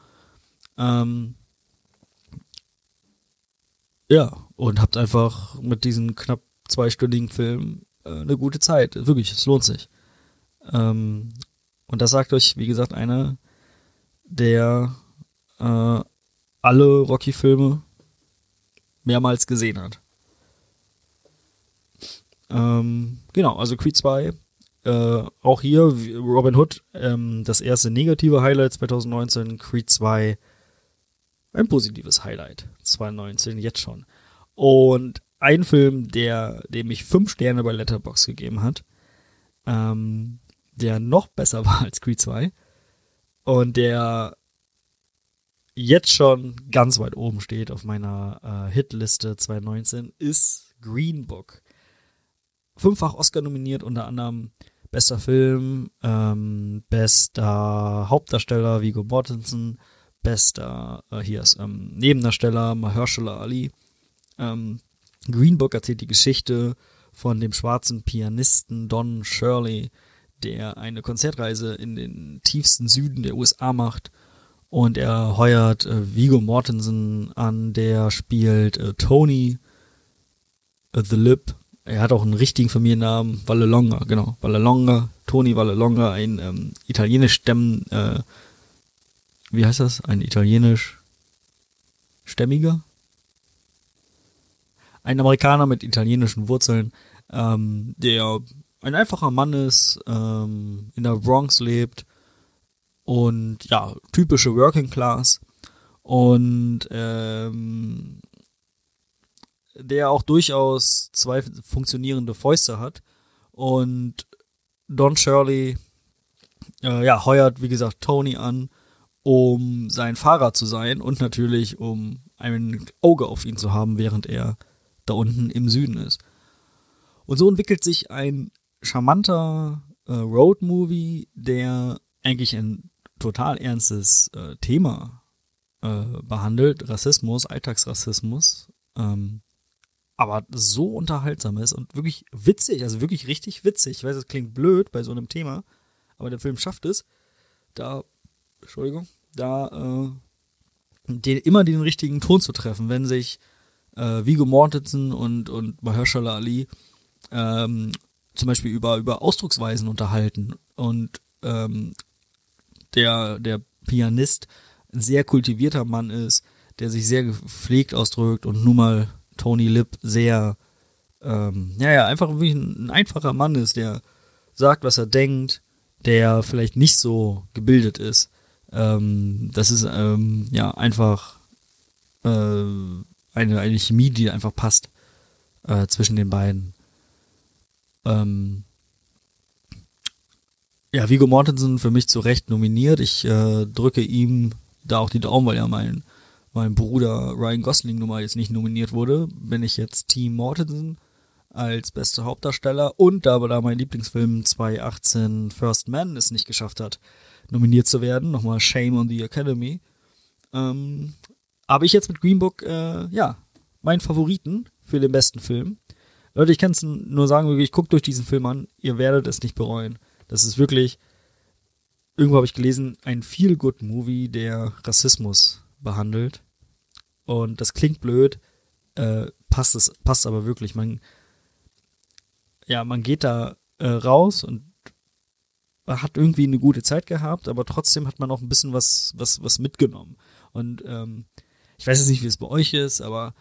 Ähm, ja, und habt einfach mit diesem knapp zweistündigen Film äh, eine gute Zeit. Wirklich, es lohnt sich. Ähm, und das sagt euch, wie gesagt, einer, der äh, alle Rocky-Filme mehrmals gesehen hat. Ähm, genau, also Creed 2 äh, auch hier Robin Hood, ähm, das erste negative Highlight 2019, Creed 2 ein positives Highlight 2019, jetzt schon. Und ein Film, der dem ich fünf Sterne bei Letterbox gegeben hat, ähm, der noch besser war als Creed 2 und der jetzt schon ganz weit oben steht auf meiner äh, Hitliste 2019, ist Green Book. Fünffach Oscar nominiert, unter anderem Bester Film, ähm, bester Hauptdarsteller Vigo Mortensen, bester, äh, hier ist ähm, Nebendarsteller Mahershala Ali. Ähm, Green Book erzählt die Geschichte von dem schwarzen Pianisten Don Shirley, der eine Konzertreise in den tiefsten Süden der USA macht und er heuert äh, Vigo Mortensen an, der spielt äh, Tony äh, The Lip er hat auch einen richtigen Familiennamen, Vallelonga, genau, Vallelonga, Toni Vallelonga, ein ähm, italienisch stemmen, äh, wie heißt das? Ein italienisch stämmiger? Ein Amerikaner mit italienischen Wurzeln, ähm, der ein einfacher Mann ist, ähm, in der Bronx lebt und ja, typische Working Class und ähm, der auch durchaus zwei funktionierende Fäuste hat. Und Don Shirley äh, ja, heuert, wie gesagt, Tony an, um sein Fahrer zu sein und natürlich um ein Auge auf ihn zu haben, während er da unten im Süden ist. Und so entwickelt sich ein charmanter äh, Road-Movie, der eigentlich ein total ernstes äh, Thema äh, behandelt, Rassismus, Alltagsrassismus, ähm, aber so unterhaltsam ist und wirklich witzig, also wirklich richtig witzig. Ich weiß, es klingt blöd bei so einem Thema, aber der Film schafft es, da, Entschuldigung, da den, immer den richtigen Ton zu treffen, wenn sich äh, Vigo Mortensen und, und Mahershala Ali ähm, zum Beispiel über, über Ausdrucksweisen unterhalten und ähm, der, der Pianist ein sehr kultivierter Mann ist, der sich sehr gepflegt ausdrückt und nun mal Tony Lip sehr, ähm, ja, ja, einfach wie ein, ein einfacher Mann ist, der sagt, was er denkt, der vielleicht nicht so gebildet ist. Ähm, das ist ähm, ja einfach äh, eine, eine Chemie, die einfach passt äh, zwischen den beiden. Ähm, ja, Vigo Mortensen für mich zu Recht nominiert. Ich äh, drücke ihm da auch die Daumen, weil ja mein, mein Bruder Ryan Gosling nun mal jetzt nicht nominiert wurde. Bin ich jetzt Team Mortensen als bester Hauptdarsteller und da aber da mein Lieblingsfilm 2018 First Man es nicht geschafft hat, nominiert zu werden, nochmal Shame on the Academy, ähm, habe ich jetzt mit Green Book, äh, ja, meinen Favoriten für den besten Film. Leute, ich kann es nur sagen, wirklich, guckt durch diesen Film an, ihr werdet es nicht bereuen. Das ist wirklich, irgendwo habe ich gelesen, ein Feel-Good-Movie, der Rassismus behandelt. Und das klingt blöd, äh, passt es, passt aber wirklich. Man, ja, man geht da äh, raus und hat irgendwie eine gute Zeit gehabt, aber trotzdem hat man auch ein bisschen was, was, was mitgenommen. Und ähm, ich weiß jetzt nicht, wie es bei euch ist, aber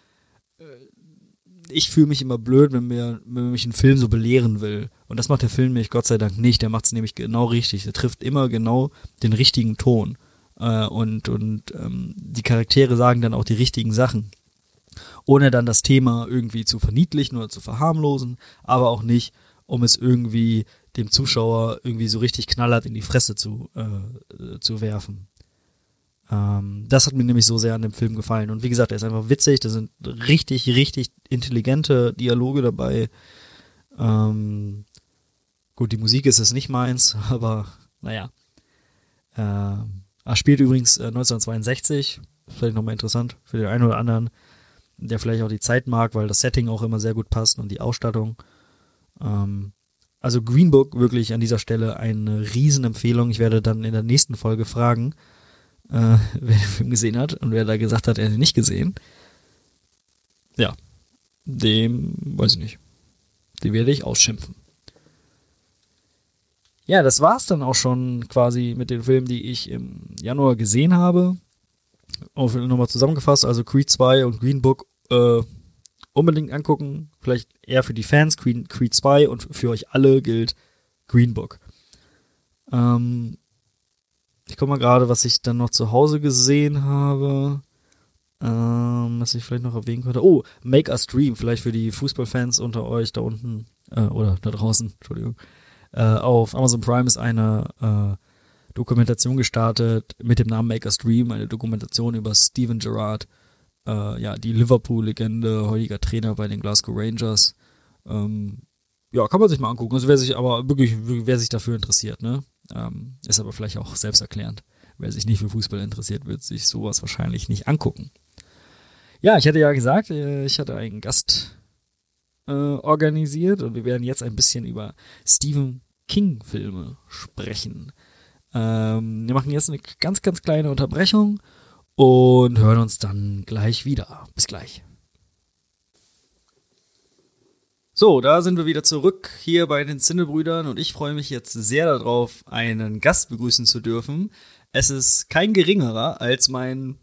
äh, ich fühle mich immer blöd, wenn mir, wenn mich ein Film so belehren will. Und das macht der Film nämlich Gott sei Dank nicht. Der macht es nämlich genau richtig. Der trifft immer genau den richtigen Ton. Äh, und und ähm, die Charaktere sagen dann auch die richtigen Sachen. Ohne dann das Thema irgendwie zu verniedlichen oder zu verharmlosen, aber auch nicht, um es irgendwie dem Zuschauer irgendwie so richtig knallhart in die Fresse zu, äh, zu werfen. Ähm, das hat mir nämlich so sehr an dem Film gefallen. Und wie gesagt, er ist einfach witzig, da sind richtig, richtig intelligente Dialoge dabei. Ähm, gut, die Musik ist es nicht meins, aber naja. Ähm, er spielt übrigens äh, 1962, vielleicht nochmal interessant für den einen oder anderen, der vielleicht auch die Zeit mag, weil das Setting auch immer sehr gut passt und die Ausstattung. Ähm, also Green Book wirklich an dieser Stelle eine Riesenempfehlung. Ich werde dann in der nächsten Folge fragen, äh, wer den Film gesehen hat und wer da gesagt hat, er hat ihn nicht gesehen. Ja, dem weiß ich nicht. Den werde ich ausschimpfen. Ja, das war's dann auch schon quasi mit den Filmen, die ich im Januar gesehen habe. Auch nochmal zusammengefasst, also Creed 2 und Green Book äh, unbedingt angucken. Vielleicht eher für die Fans, Creed, Creed 2 und für euch alle gilt Green Book. Ähm, ich guck mal gerade, was ich dann noch zu Hause gesehen habe. Ähm, was ich vielleicht noch erwähnen könnte. Oh, Make Us Dream, vielleicht für die Fußballfans unter euch da unten, äh, oder da draußen, Entschuldigung. Äh, auf Amazon Prime ist eine äh, Dokumentation gestartet mit dem Namen Make Us Dream, eine Dokumentation über Steven Gerrard, äh, ja, die Liverpool-Legende, heutiger Trainer bei den Glasgow Rangers. Ähm, ja, kann man sich mal angucken. Also wer sich aber wirklich, wer sich dafür interessiert, ne? Ähm, ist aber vielleicht auch selbsterklärend. Wer sich nicht für Fußball interessiert, wird sich sowas wahrscheinlich nicht angucken. Ja, ich hatte ja gesagt, äh, ich hatte einen Gast äh, organisiert und wir werden jetzt ein bisschen über Stephen King Filme sprechen. Ähm, wir machen jetzt eine ganz, ganz kleine Unterbrechung und hören uns dann gleich wieder. Bis gleich. So, da sind wir wieder zurück hier bei den Zinnebrüdern und ich freue mich jetzt sehr darauf, einen Gast begrüßen zu dürfen. Es ist kein geringerer als mein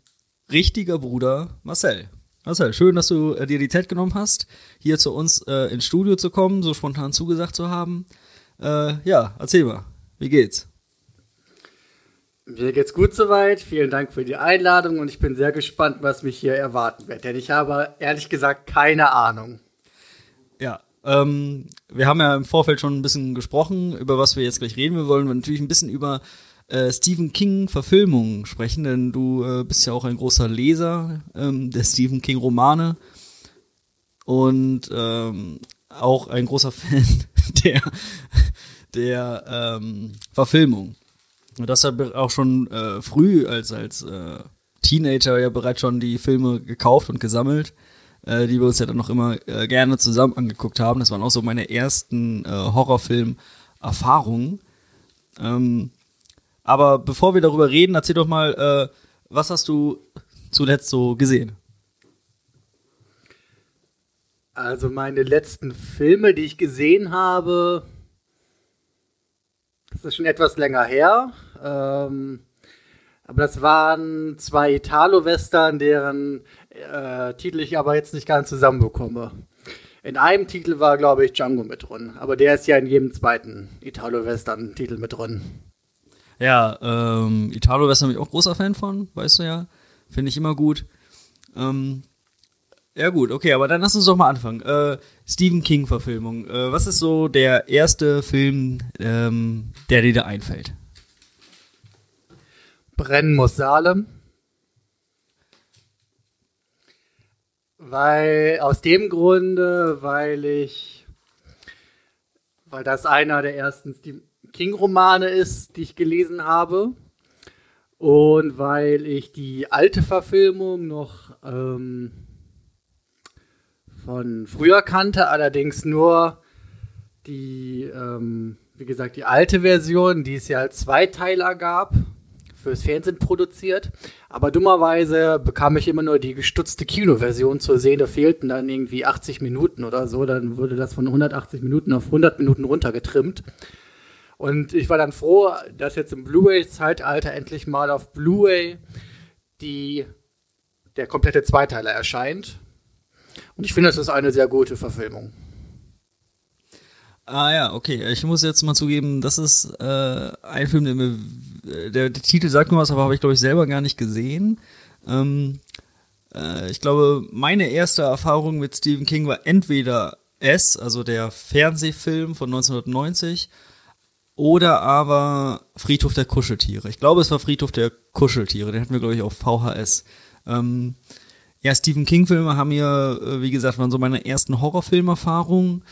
richtiger Bruder Marcel. Marcel, schön, dass du äh, dir die Zeit genommen hast, hier zu uns äh, ins Studio zu kommen, so spontan zugesagt zu haben. Äh, ja, erzähl mal, wie geht's? Mir geht's gut soweit. Vielen Dank für die Einladung und ich bin sehr gespannt, was mich hier erwarten wird. Denn ich habe ehrlich gesagt keine Ahnung. Ja, ähm, wir haben ja im Vorfeld schon ein bisschen gesprochen, über was wir jetzt gleich reden. Wir wollen natürlich ein bisschen über äh, Stephen King Verfilmungen sprechen, denn du äh, bist ja auch ein großer Leser ähm, der Stephen King Romane und ähm, auch ein großer Fan der der ähm, Verfilmung. Und das hat auch schon äh, früh als als äh, Teenager ja bereits schon die Filme gekauft und gesammelt äh, die wir uns ja dann noch immer äh, gerne zusammen angeguckt haben. Das waren auch so meine ersten äh, Horrorfilm-Erfahrungen. Ähm, aber bevor wir darüber reden, erzähl doch mal, äh, was hast du zuletzt so gesehen? Also meine letzten Filme, die ich gesehen habe, das ist schon etwas länger her. Ähm, aber das waren zwei Italo-Western, deren äh, Titel ich aber jetzt nicht ganz zusammenbekomme. In einem Titel war, glaube ich, Django mit drin. Aber der ist ja in jedem zweiten Italo-Western-Titel mit drin. Ja, ähm, Italo-Western bin ich auch großer Fan von, weißt du ja. Finde ich immer gut. Ähm, ja gut, okay, aber dann lass uns doch mal anfangen. Äh, Stephen King-Verfilmung. Äh, was ist so der erste Film, ähm, der dir da einfällt? Brennen muss Salem. Weil, aus dem Grunde, weil ich, weil das einer der ersten King-Romane ist, die ich gelesen habe. Und weil ich die alte Verfilmung noch ähm, von früher kannte, allerdings nur die, ähm, wie gesagt, die alte Version, die es ja als Zweiteiler gab, fürs Fernsehen produziert. Aber dummerweise bekam ich immer nur die gestutzte Kinoversion zur sehen. Da fehlten dann irgendwie 80 Minuten oder so. Dann wurde das von 180 Minuten auf 100 Minuten runtergetrimmt. Und ich war dann froh, dass jetzt im Blu-ray-Zeitalter endlich mal auf Blu-ray der komplette Zweiteiler erscheint. Und ich finde, das ist eine sehr gute Verfilmung. Ah ja, okay. Ich muss jetzt mal zugeben, das ist äh, ein Film, der mir, der, der Titel sagt mir was, aber habe ich glaube ich selber gar nicht gesehen. Ähm, äh, ich glaube, meine erste Erfahrung mit Stephen King war entweder S, also der Fernsehfilm von 1990, oder aber Friedhof der Kuscheltiere. Ich glaube, es war Friedhof der Kuscheltiere. Den hatten wir glaube ich auf VHS. Ähm, ja, Stephen King-Filme haben mir, äh, wie gesagt, waren so meine ersten Horrorfilmerfahrungen.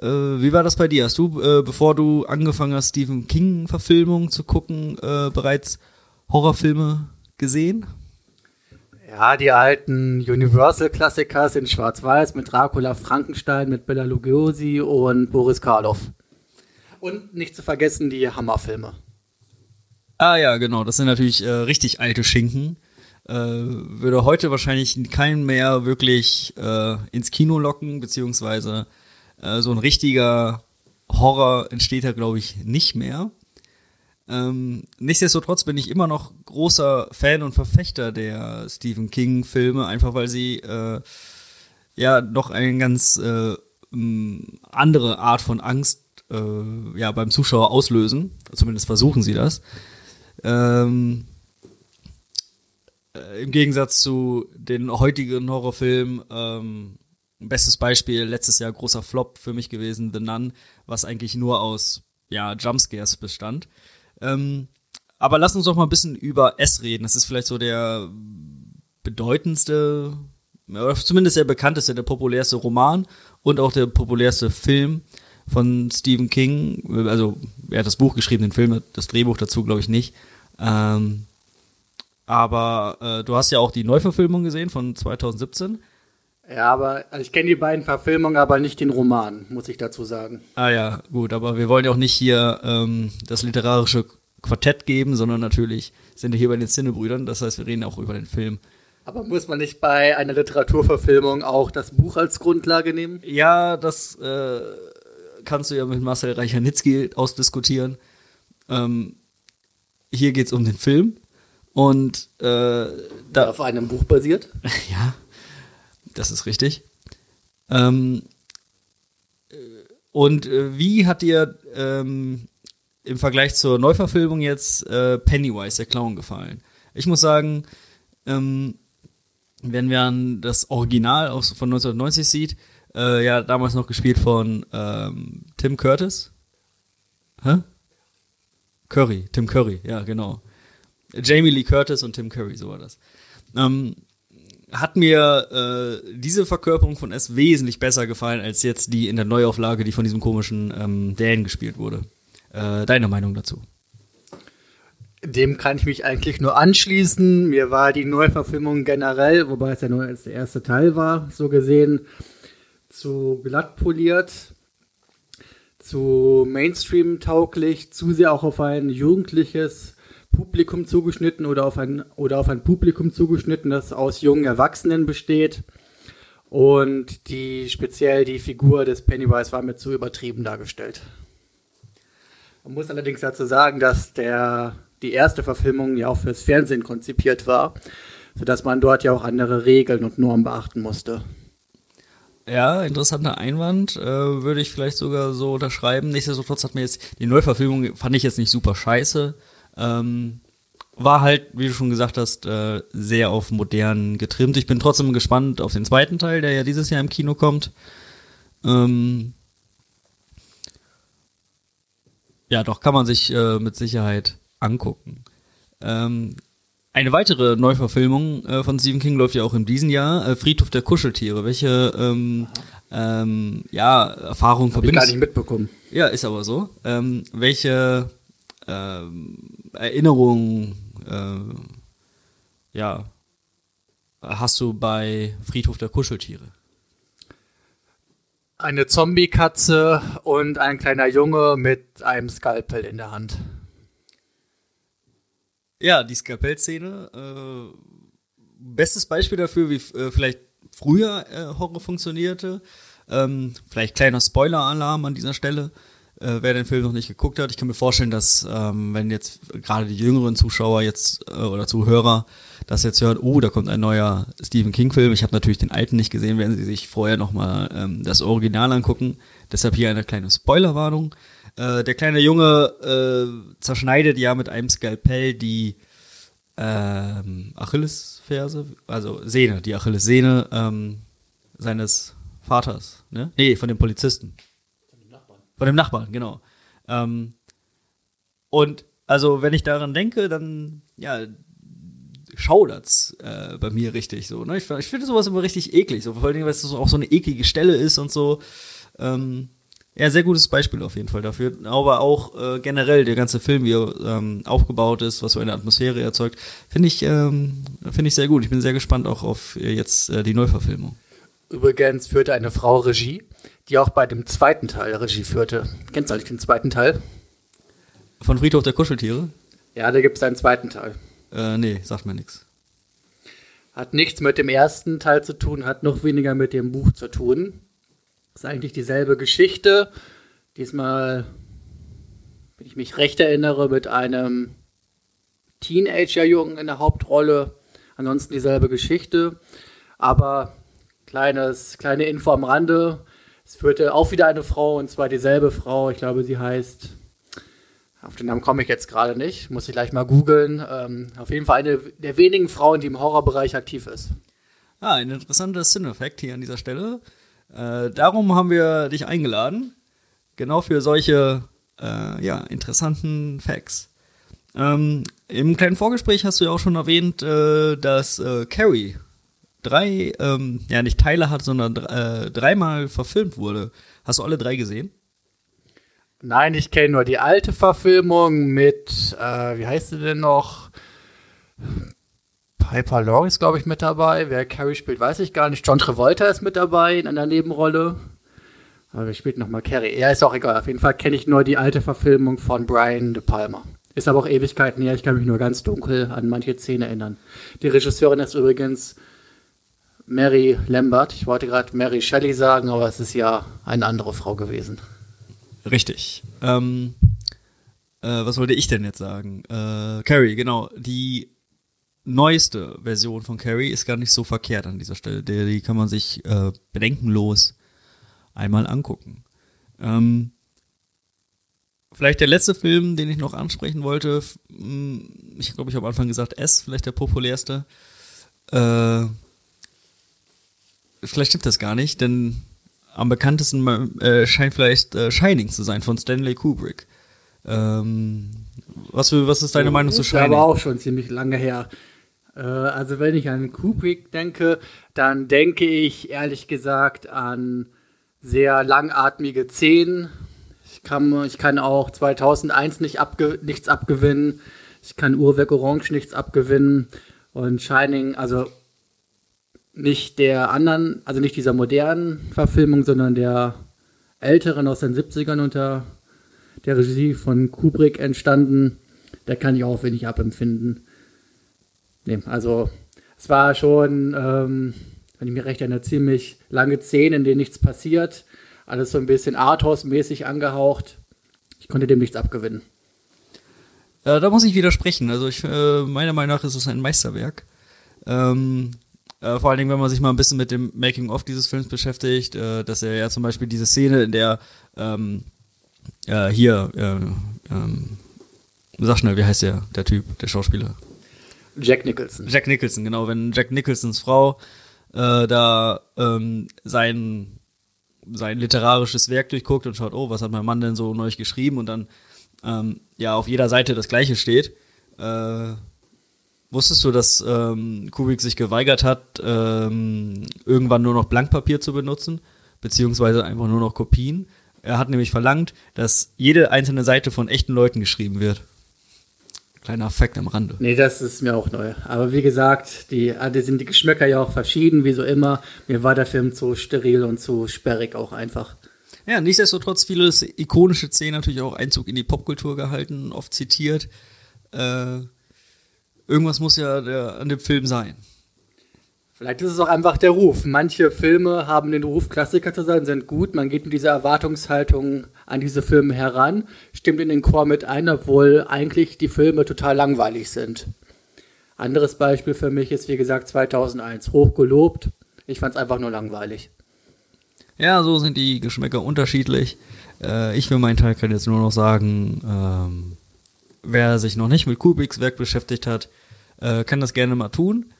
Äh, wie war das bei dir? Hast du, äh, bevor du angefangen hast, Stephen King-Verfilmungen zu gucken, äh, bereits Horrorfilme gesehen? Ja, die alten Universal-Klassiker sind Schwarz-Weiß mit Dracula, Frankenstein, mit Bella Lugosi und Boris Karloff. Und nicht zu vergessen die Hammerfilme. Ah ja, genau, das sind natürlich äh, richtig alte Schinken äh, würde heute wahrscheinlich keinen mehr wirklich äh, ins Kino locken, beziehungsweise äh, so ein richtiger Horror entsteht da, glaube ich, nicht mehr. Ähm, nichtsdestotrotz bin ich immer noch großer Fan und Verfechter der Stephen King-Filme, einfach weil sie äh, ja noch eine ganz äh, andere Art von Angst äh, ja beim Zuschauer auslösen. Zumindest versuchen sie das. Ähm, äh, im Gegensatz zu den heutigen Horrorfilmen, ähm, bestes Beispiel, letztes Jahr großer Flop für mich gewesen, The Nun, was eigentlich nur aus ja, Jumpscares bestand. Ähm, aber lass uns doch mal ein bisschen über S reden. Das ist vielleicht so der bedeutendste, oder zumindest der bekannteste, der populärste Roman und auch der populärste Film von Stephen King. Also, er hat das Buch geschrieben, den Film, das Drehbuch dazu glaube ich nicht. Ähm, aber äh, du hast ja auch die Neuverfilmung gesehen von 2017. Ja, aber also ich kenne die beiden Verfilmungen, aber nicht den Roman, muss ich dazu sagen. Ah ja, gut, aber wir wollen ja auch nicht hier ähm, das literarische Quartett geben, sondern natürlich sind wir hier bei den Cinebrüdern, das heißt, wir reden auch über den Film. Aber muss man nicht bei einer Literaturverfilmung auch das Buch als Grundlage nehmen? Ja, das äh, kannst du ja mit Marcel Reichernitzki ausdiskutieren. Ähm, hier geht's um den Film und äh, da auf einem Buch basiert. ja, das ist richtig. Ähm, äh, und äh, wie hat dir ähm, im Vergleich zur Neuverfilmung jetzt äh, Pennywise, der Clown, gefallen? Ich muss sagen, ähm, wenn man das Original aus, von 1990 sieht, äh, ja, damals noch gespielt von ähm, Tim Curtis. Hä? Curry, Tim Curry, ja, genau. Jamie Lee Curtis und Tim Curry, so war das. Ähm, hat mir äh, diese Verkörperung von S wesentlich besser gefallen als jetzt die in der Neuauflage, die von diesem komischen ähm, Dan gespielt wurde. Äh, deine Meinung dazu? Dem kann ich mich eigentlich nur anschließen. Mir war die Neuverfilmung generell, wobei es ja nur als der erste Teil war, so gesehen, zu glatt poliert, zu Mainstream tauglich, zu sehr auch auf ein jugendliches Publikum zugeschnitten oder auf ein, oder auf ein Publikum zugeschnitten, das aus jungen Erwachsenen besteht. Und die speziell die Figur des Pennywise war mir zu übertrieben dargestellt. Man muss allerdings dazu sagen, dass der, die erste Verfilmung ja auch fürs Fernsehen konzipiert war, sodass man dort ja auch andere Regeln und Normen beachten musste. Ja, interessanter Einwand, äh, würde ich vielleicht sogar so unterschreiben. Nichtsdestotrotz hat mir jetzt die Neuverfilmung fand ich jetzt nicht super scheiße. Ähm, war halt, wie du schon gesagt hast, äh, sehr auf modern getrimmt. Ich bin trotzdem gespannt auf den zweiten Teil, der ja dieses Jahr im Kino kommt. Ähm, ja, doch, kann man sich äh, mit Sicherheit angucken. Ähm, eine weitere Neuverfilmung äh, von Stephen King läuft ja auch in diesem Jahr, äh, Friedhof der Kuscheltiere. Welche ähm, ähm, ja, Erfahrung Hab ich gar nicht mitbekommen. Ja, ist aber so. Ähm, welche ähm, Erinnerungen äh, ja, hast du bei Friedhof der Kuscheltiere? Eine Zombie-Katze und ein kleiner Junge mit einem Skalpell in der Hand. Ja, die Skalpell-Szene. Äh, bestes Beispiel dafür, wie äh, vielleicht früher äh, Horror funktionierte. Ähm, vielleicht kleiner Spoiler-Alarm an dieser Stelle. Äh, wer den Film noch nicht geguckt hat, ich kann mir vorstellen, dass ähm, wenn jetzt gerade die jüngeren Zuschauer jetzt äh, oder Zuhörer das jetzt hören, oh, da kommt ein neuer Stephen King-Film. Ich habe natürlich den alten nicht gesehen, werden Sie sich vorher nochmal ähm, das Original angucken. Deshalb hier eine kleine Spoilerwarnung. Äh, der kleine Junge äh, zerschneidet ja mit einem Skalpell die ähm, Achillesferse, also Sehne, die Achillessehne ähm, seines Vaters, ne? Nee, von dem Polizisten. Von dem Nachbarn. Genau. Ähm, und also, wenn ich daran denke, dann, ja, schaudert's äh, bei mir richtig so. Ne? Ich, ich finde sowas immer richtig eklig, so vor allen Dingen, weil es auch so eine eklige Stelle ist und so. Ähm, ja, sehr gutes Beispiel auf jeden Fall dafür. Aber auch äh, generell der ganze Film, wie er ähm, aufgebaut ist, was so eine Atmosphäre erzeugt, finde ich, ähm, finde ich sehr gut. Ich bin sehr gespannt auch auf äh, jetzt äh, die Neuverfilmung. Übrigens führte eine Frau Regie, die auch bei dem zweiten Teil Regie führte. Kennst du eigentlich den zweiten Teil? Von Friedhof der Kuscheltiere? Ja, da gibt es einen zweiten Teil. Äh, nee, sagt mir nichts. Hat nichts mit dem ersten Teil zu tun, hat noch weniger mit dem Buch zu tun. Ist eigentlich dieselbe Geschichte. Diesmal, wenn ich mich recht erinnere, mit einem Teenager-Jungen in der Hauptrolle. Ansonsten dieselbe Geschichte. Aber kleines, kleine Info am Rande. Es führte auch wieder eine Frau, und zwar dieselbe Frau. Ich glaube, sie heißt auf den Namen komme ich jetzt gerade nicht, muss ich gleich mal googeln. Ähm, auf jeden Fall eine der wenigen Frauen, die im Horrorbereich aktiv ist. Ah, ein interessanter Sinn-Effekt hier an dieser Stelle. Äh, darum haben wir dich eingeladen. Genau für solche äh, ja, interessanten Facts. Ähm, Im kleinen Vorgespräch hast du ja auch schon erwähnt, äh, dass äh, Carrie drei, ähm, ja nicht Teile hat, sondern äh, dreimal verfilmt wurde. Hast du alle drei gesehen? Nein, ich kenne nur die alte Verfilmung mit, äh, wie heißt sie denn noch? Piper Laurie ist, glaube ich, mit dabei. Wer Carrie spielt, weiß ich gar nicht. John Travolta ist mit dabei in einer Nebenrolle. Aber wer spielt nochmal Carrie? Ja, ist auch egal. Auf jeden Fall kenne ich nur die alte Verfilmung von Brian De Palma. Ist aber auch Ewigkeiten her. Ich kann mich nur ganz dunkel an manche Szenen erinnern. Die Regisseurin ist übrigens Mary Lambert. Ich wollte gerade Mary Shelley sagen, aber es ist ja eine andere Frau gewesen. Richtig. Ähm, äh, was wollte ich denn jetzt sagen? Äh, Carrie, genau. Die neueste Version von Carrie ist gar nicht so verkehrt an dieser Stelle. Die, die kann man sich äh, bedenkenlos einmal angucken. Ähm, vielleicht der letzte Film, den ich noch ansprechen wollte. Ich glaube, ich habe am Anfang gesagt, S, vielleicht der populärste. Äh, vielleicht stimmt das gar nicht, denn am bekanntesten äh, scheint vielleicht äh, Shining zu sein von Stanley Kubrick. Ähm, was, was ist deine Meinung zu Shining? Das aber auch schon ziemlich lange her. Äh, also wenn ich an Kubrick denke, dann denke ich ehrlich gesagt an sehr langatmige Szenen. Ich kann, ich kann auch 2001 nicht abge nichts abgewinnen. Ich kann Uhrwerk Orange nichts abgewinnen. Und Shining, also nicht der anderen, also nicht dieser modernen Verfilmung, sondern der älteren aus den 70ern unter der Regie von Kubrick entstanden. der kann ich auch wenig abempfinden. Nee, also es war schon, ähm, wenn ich mich recht erinnere, ziemlich lange Szenen, in denen nichts passiert. Alles so ein bisschen Arthouse-mäßig angehaucht. Ich konnte dem nichts abgewinnen. Äh, da muss ich widersprechen. Also ich, äh, meiner Meinung nach ist es ein Meisterwerk. Ähm, äh, vor allen Dingen, wenn man sich mal ein bisschen mit dem Making-of dieses Films beschäftigt, äh, dass er ja zum Beispiel diese Szene, in der ähm, äh, hier, äh, ähm, sag schnell, wie heißt der, der Typ, der Schauspieler? Jack Nicholson. Jack Nicholson, genau. Wenn Jack Nicholsons Frau äh, da ähm, sein, sein literarisches Werk durchguckt und schaut, oh, was hat mein Mann denn so neu geschrieben und dann ähm, ja auf jeder Seite das gleiche steht. Wusstest du, dass ähm, Kubrick sich geweigert hat, ähm, irgendwann nur noch Blankpapier zu benutzen, beziehungsweise einfach nur noch Kopien? Er hat nämlich verlangt, dass jede einzelne Seite von echten Leuten geschrieben wird. Kleiner Fakt am Rande. Nee, das ist mir auch neu. Aber wie gesagt, die, die sind die Geschmäcker ja auch verschieden, wie so immer. Mir war der Film zu steril und zu sperrig auch einfach. Ja, nichtsdestotrotz viele ikonische Szenen natürlich auch Einzug in die Popkultur gehalten, oft zitiert. Äh, irgendwas muss ja der, an dem Film sein. Vielleicht ist es auch einfach der Ruf. Manche Filme haben den Ruf, Klassiker zu sein, sind gut. Man geht mit dieser Erwartungshaltung an diese Filme heran, stimmt in den Chor mit ein, obwohl eigentlich die Filme total langweilig sind. Anderes Beispiel für mich ist, wie gesagt, 2001. Hochgelobt. Ich fand es einfach nur langweilig. Ja, so sind die Geschmäcker unterschiedlich. Äh, ich für meinen Teil kann jetzt nur noch sagen, ähm, wer sich noch nicht mit Kubricks Werk beschäftigt hat, äh, kann das gerne mal tun.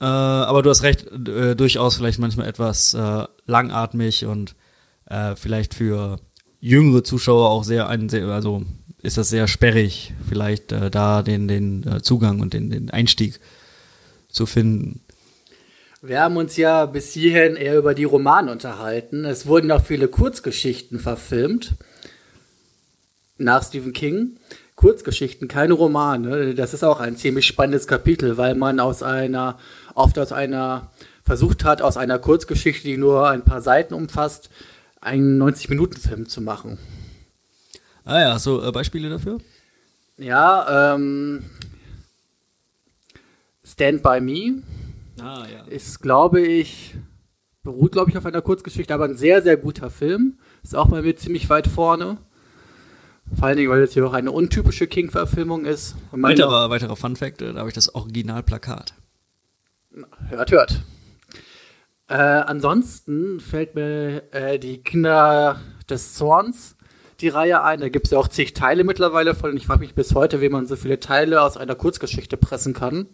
Äh, aber du hast recht, äh, durchaus vielleicht manchmal etwas äh, langatmig und äh, vielleicht für jüngere Zuschauer auch sehr, ein, sehr also ist das sehr sperrig, vielleicht äh, da den, den Zugang und den, den Einstieg zu finden. Wir haben uns ja bis hierhin eher über die Romane unterhalten. Es wurden auch viele Kurzgeschichten verfilmt nach Stephen King. Kurzgeschichten, keine Romane. Das ist auch ein ziemlich spannendes Kapitel, weil man aus einer, oft aus einer, versucht hat, aus einer Kurzgeschichte, die nur ein paar Seiten umfasst, einen 90-Minuten-Film zu machen. Ah ja, so äh, Beispiele dafür? Ja, ähm, Stand By Me ah, ja. ist, glaube ich, beruht, glaube ich, auf einer Kurzgeschichte, aber ein sehr, sehr guter Film. Ist auch bei mir ziemlich weit vorne. Vor allen Dingen, weil es hier auch eine untypische King-Verfilmung ist. Weiterer, weiterer Fun-Fact, äh, da habe ich das Originalplakat. Hört, hört. Äh, ansonsten fällt mir äh, die Kinder des Zorns die Reihe ein. Da gibt es ja auch zig Teile mittlerweile von. Ich frage mich bis heute, wie man so viele Teile aus einer Kurzgeschichte pressen kann.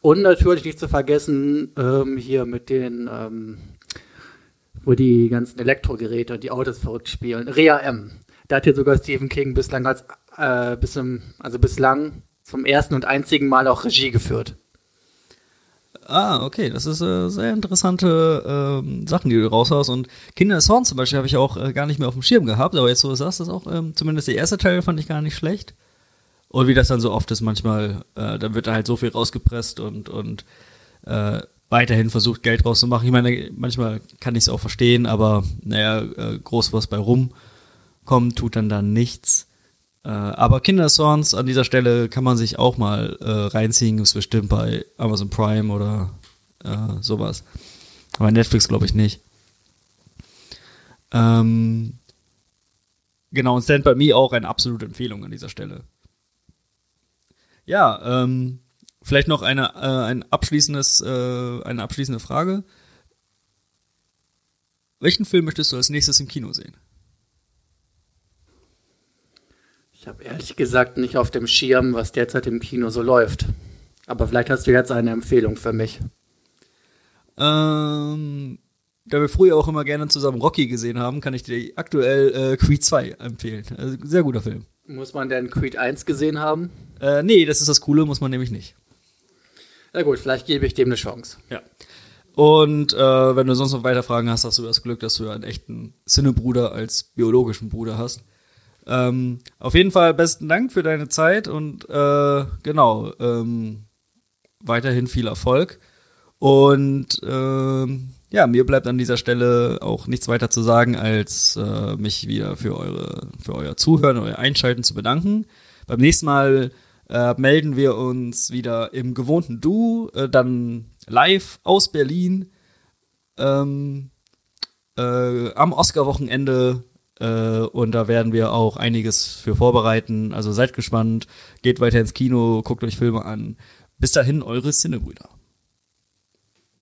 Und natürlich nicht zu vergessen, ähm, hier mit den, ähm, wo die ganzen Elektrogeräte und die Autos verrückt spielen. Rea M. Da hat hier sogar Stephen King bislang als, äh, bis im, also bislang zum ersten und einzigen Mal auch Regie geführt. Ah, okay, das ist äh, sehr interessante ähm, Sachen, die du raushaust. Und Kinder des Horn zum Beispiel habe ich auch äh, gar nicht mehr auf dem Schirm gehabt, aber jetzt so sagst du das auch, ähm, zumindest der erste Teil fand ich gar nicht schlecht. Und wie das dann so oft ist, manchmal, äh, dann wird da halt so viel rausgepresst und, und äh, weiterhin versucht, Geld rauszumachen. Ich meine, manchmal kann ich es auch verstehen, aber naja, äh, groß was bei rumkommt, tut dann dann nichts. Äh, aber Kindersongs an dieser Stelle kann man sich auch mal äh, reinziehen, ist bestimmt bei Amazon Prime oder äh, sowas. Aber Netflix glaube ich nicht. Ähm, genau, und Stand By Me auch eine absolute Empfehlung an dieser Stelle. Ja, ähm, vielleicht noch eine, äh, ein abschließendes, äh, eine abschließende Frage. Welchen Film möchtest du als nächstes im Kino sehen? Ich habe ehrlich gesagt nicht auf dem Schirm, was derzeit im Kino so läuft. Aber vielleicht hast du jetzt eine Empfehlung für mich. Ähm, da wir früher auch immer gerne zusammen Rocky gesehen haben, kann ich dir aktuell äh, Creed 2 empfehlen. Also, sehr guter Film. Muss man denn Creed 1 gesehen haben? Äh, nee, das ist das Coole, muss man nämlich nicht. Na gut, vielleicht gebe ich dem eine Chance. Ja. Und äh, wenn du sonst noch weiter Fragen hast, hast du das Glück, dass du einen echten Sinnebruder als biologischen Bruder hast. Ähm, auf jeden Fall besten Dank für deine Zeit und äh, genau, ähm, weiterhin viel Erfolg. Und ähm, ja, mir bleibt an dieser Stelle auch nichts weiter zu sagen, als äh, mich wieder für eure, für euer Zuhören, euer Einschalten zu bedanken. Beim nächsten Mal äh, melden wir uns wieder im gewohnten Du, äh, dann live aus Berlin ähm, äh, am Oscar-Wochenende. Äh, und da werden wir auch einiges für vorbereiten. Also seid gespannt, geht weiter ins Kino, guckt euch Filme an. Bis dahin, eure Cinebrüder.